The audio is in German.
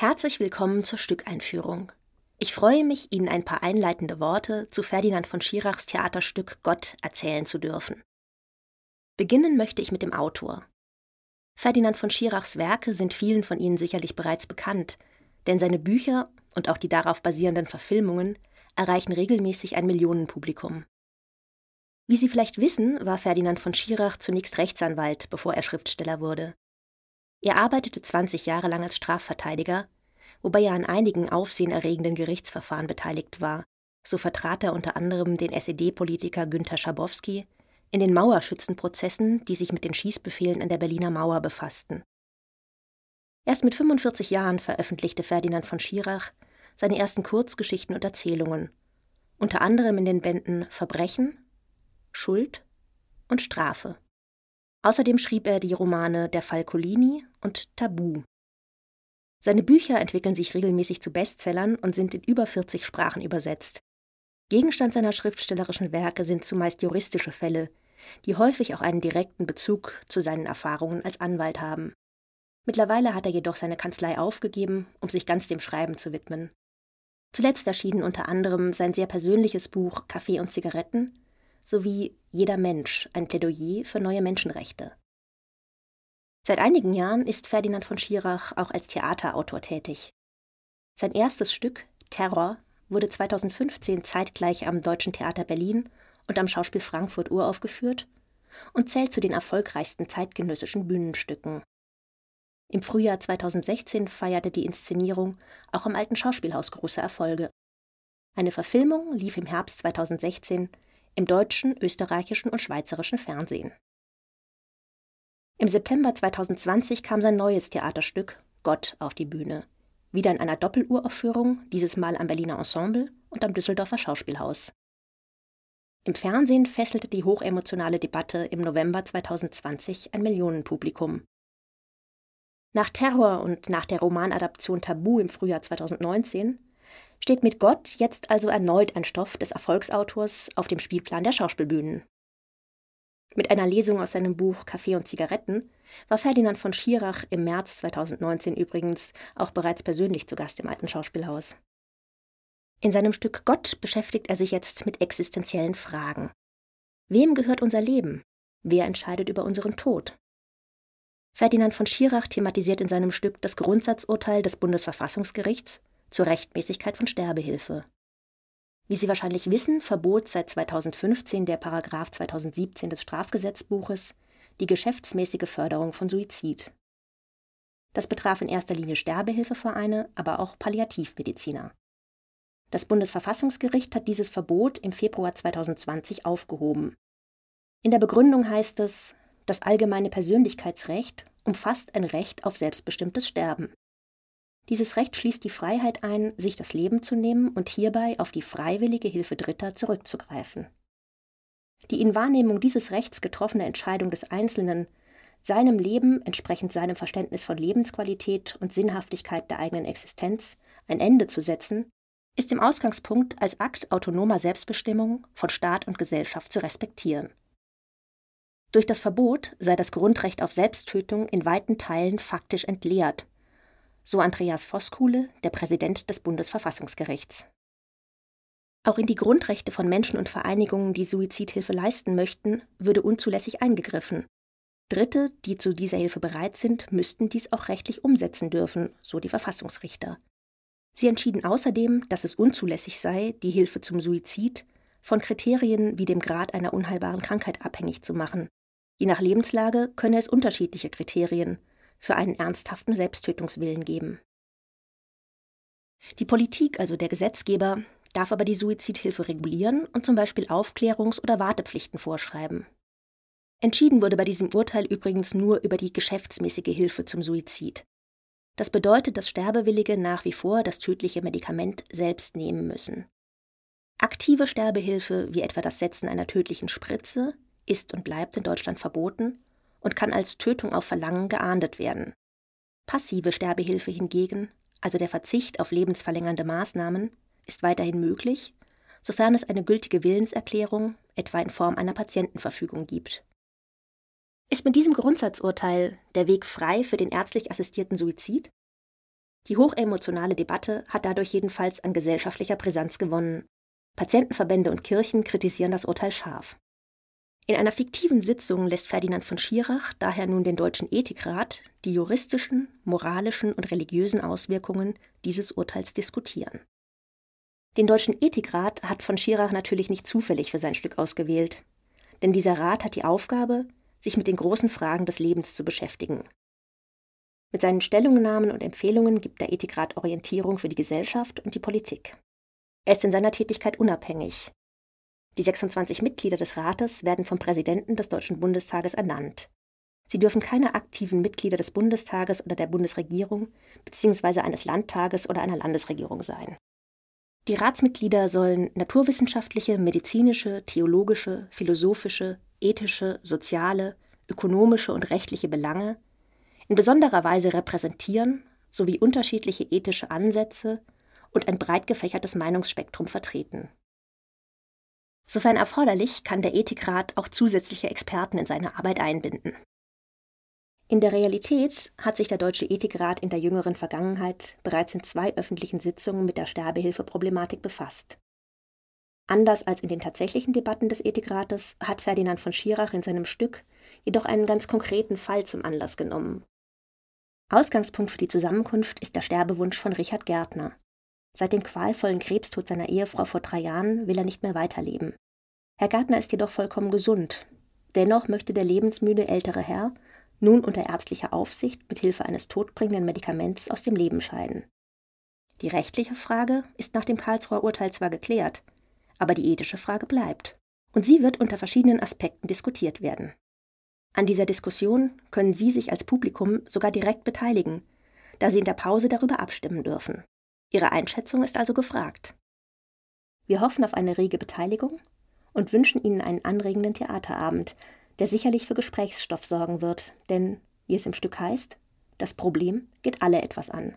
Herzlich willkommen zur Stückeinführung. Ich freue mich, Ihnen ein paar einleitende Worte zu Ferdinand von Schirachs Theaterstück Gott erzählen zu dürfen. Beginnen möchte ich mit dem Autor. Ferdinand von Schirachs Werke sind vielen von Ihnen sicherlich bereits bekannt, denn seine Bücher und auch die darauf basierenden Verfilmungen erreichen regelmäßig ein Millionenpublikum. Wie Sie vielleicht wissen, war Ferdinand von Schirach zunächst Rechtsanwalt, bevor er Schriftsteller wurde. Er arbeitete 20 Jahre lang als Strafverteidiger, wobei er an einigen aufsehenerregenden Gerichtsverfahren beteiligt war. So vertrat er unter anderem den SED-Politiker Günter Schabowski in den Mauerschützenprozessen, die sich mit den Schießbefehlen an der Berliner Mauer befassten. Erst mit 45 Jahren veröffentlichte Ferdinand von Schirach seine ersten Kurzgeschichten und Erzählungen, unter anderem in den Bänden Verbrechen, Schuld und Strafe. Außerdem schrieb er die Romane Der Falcolini und Tabu. Seine Bücher entwickeln sich regelmäßig zu Bestsellern und sind in über 40 Sprachen übersetzt. Gegenstand seiner schriftstellerischen Werke sind zumeist juristische Fälle, die häufig auch einen direkten Bezug zu seinen Erfahrungen als Anwalt haben. Mittlerweile hat er jedoch seine Kanzlei aufgegeben, um sich ganz dem Schreiben zu widmen. Zuletzt erschien unter anderem sein sehr persönliches Buch Kaffee und Zigaretten sowie Jeder Mensch, ein Plädoyer für neue Menschenrechte. Seit einigen Jahren ist Ferdinand von Schirach auch als Theaterautor tätig. Sein erstes Stück, Terror, wurde 2015 zeitgleich am Deutschen Theater Berlin und am Schauspiel Frankfurt uraufgeführt und zählt zu den erfolgreichsten zeitgenössischen Bühnenstücken. Im Frühjahr 2016 feierte die Inszenierung auch am Alten Schauspielhaus große Erfolge. Eine Verfilmung lief im Herbst 2016 im deutschen, österreichischen und schweizerischen Fernsehen. Im September 2020 kam sein neues Theaterstück Gott auf die Bühne, wieder in einer Doppeluraufführung, dieses Mal am Berliner Ensemble und am Düsseldorfer Schauspielhaus. Im Fernsehen fesselte die hochemotionale Debatte im November 2020 ein Millionenpublikum. Nach Terror und nach der Romanadaption Tabu im Frühjahr 2019 steht mit Gott jetzt also erneut ein Stoff des Erfolgsautors auf dem Spielplan der Schauspielbühnen. Mit einer Lesung aus seinem Buch Kaffee und Zigaretten war Ferdinand von Schirach im März 2019 übrigens auch bereits persönlich zu Gast im alten Schauspielhaus. In seinem Stück Gott beschäftigt er sich jetzt mit existenziellen Fragen. Wem gehört unser Leben? Wer entscheidet über unseren Tod? Ferdinand von Schirach thematisiert in seinem Stück das Grundsatzurteil des Bundesverfassungsgerichts zur Rechtmäßigkeit von Sterbehilfe. Wie Sie wahrscheinlich wissen, verbot seit 2015 der Paragraph 2017 des Strafgesetzbuches die geschäftsmäßige Förderung von Suizid. Das betraf in erster Linie Sterbehilfevereine, aber auch Palliativmediziner. Das Bundesverfassungsgericht hat dieses Verbot im Februar 2020 aufgehoben. In der Begründung heißt es, das allgemeine Persönlichkeitsrecht umfasst ein Recht auf selbstbestimmtes Sterben. Dieses Recht schließt die Freiheit ein, sich das Leben zu nehmen und hierbei auf die freiwillige Hilfe Dritter zurückzugreifen. Die in Wahrnehmung dieses Rechts getroffene Entscheidung des Einzelnen, seinem Leben entsprechend seinem Verständnis von Lebensqualität und Sinnhaftigkeit der eigenen Existenz ein Ende zu setzen, ist im Ausgangspunkt als Akt autonomer Selbstbestimmung von Staat und Gesellschaft zu respektieren. Durch das Verbot sei das Grundrecht auf Selbsttötung in weiten Teilen faktisch entleert so Andreas Voskuhle, der Präsident des Bundesverfassungsgerichts. Auch in die Grundrechte von Menschen und Vereinigungen, die Suizidhilfe leisten möchten, würde unzulässig eingegriffen. Dritte, die zu dieser Hilfe bereit sind, müssten dies auch rechtlich umsetzen dürfen, so die Verfassungsrichter. Sie entschieden außerdem, dass es unzulässig sei, die Hilfe zum Suizid von Kriterien wie dem Grad einer unheilbaren Krankheit abhängig zu machen. Je nach Lebenslage könne es unterschiedliche Kriterien, für einen ernsthaften Selbsttötungswillen geben. Die Politik, also der Gesetzgeber, darf aber die Suizidhilfe regulieren und zum Beispiel Aufklärungs- oder Wartepflichten vorschreiben. Entschieden wurde bei diesem Urteil übrigens nur über die geschäftsmäßige Hilfe zum Suizid. Das bedeutet, dass Sterbewillige nach wie vor das tödliche Medikament selbst nehmen müssen. Aktive Sterbehilfe, wie etwa das Setzen einer tödlichen Spritze, ist und bleibt in Deutschland verboten und kann als Tötung auf Verlangen geahndet werden. Passive Sterbehilfe hingegen, also der Verzicht auf lebensverlängernde Maßnahmen, ist weiterhin möglich, sofern es eine gültige Willenserklärung, etwa in Form einer Patientenverfügung gibt. Ist mit diesem Grundsatzurteil der Weg frei für den ärztlich assistierten Suizid? Die hochemotionale Debatte hat dadurch jedenfalls an gesellschaftlicher Brisanz gewonnen. Patientenverbände und Kirchen kritisieren das Urteil scharf. In einer fiktiven Sitzung lässt Ferdinand von Schirach daher nun den Deutschen Ethikrat die juristischen, moralischen und religiösen Auswirkungen dieses Urteils diskutieren. Den Deutschen Ethikrat hat von Schirach natürlich nicht zufällig für sein Stück ausgewählt, denn dieser Rat hat die Aufgabe, sich mit den großen Fragen des Lebens zu beschäftigen. Mit seinen Stellungnahmen und Empfehlungen gibt der Ethikrat Orientierung für die Gesellschaft und die Politik. Er ist in seiner Tätigkeit unabhängig, die 26 Mitglieder des Rates werden vom Präsidenten des Deutschen Bundestages ernannt. Sie dürfen keine aktiven Mitglieder des Bundestages oder der Bundesregierung bzw. eines Landtages oder einer Landesregierung sein. Die Ratsmitglieder sollen naturwissenschaftliche, medizinische, theologische, philosophische, ethische, soziale, ökonomische und rechtliche Belange in besonderer Weise repräsentieren sowie unterschiedliche ethische Ansätze und ein breit gefächertes Meinungsspektrum vertreten. Sofern erforderlich, kann der Ethikrat auch zusätzliche Experten in seine Arbeit einbinden. In der Realität hat sich der Deutsche Ethikrat in der jüngeren Vergangenheit bereits in zwei öffentlichen Sitzungen mit der Sterbehilfeproblematik befasst. Anders als in den tatsächlichen Debatten des Ethikrates hat Ferdinand von Schirach in seinem Stück jedoch einen ganz konkreten Fall zum Anlass genommen. Ausgangspunkt für die Zusammenkunft ist der Sterbewunsch von Richard Gärtner, Seit dem qualvollen Krebstod seiner Ehefrau vor drei Jahren will er nicht mehr weiterleben. Herr Gärtner ist jedoch vollkommen gesund. Dennoch möchte der lebensmüde ältere Herr nun unter ärztlicher Aufsicht mit Hilfe eines todbringenden Medikaments aus dem Leben scheiden. Die rechtliche Frage ist nach dem Karlsruher Urteil zwar geklärt, aber die ethische Frage bleibt. Und sie wird unter verschiedenen Aspekten diskutiert werden. An dieser Diskussion können Sie sich als Publikum sogar direkt beteiligen, da Sie in der Pause darüber abstimmen dürfen. Ihre Einschätzung ist also gefragt. Wir hoffen auf eine rege Beteiligung und wünschen Ihnen einen anregenden Theaterabend, der sicherlich für Gesprächsstoff sorgen wird, denn, wie es im Stück heißt, das Problem geht alle etwas an.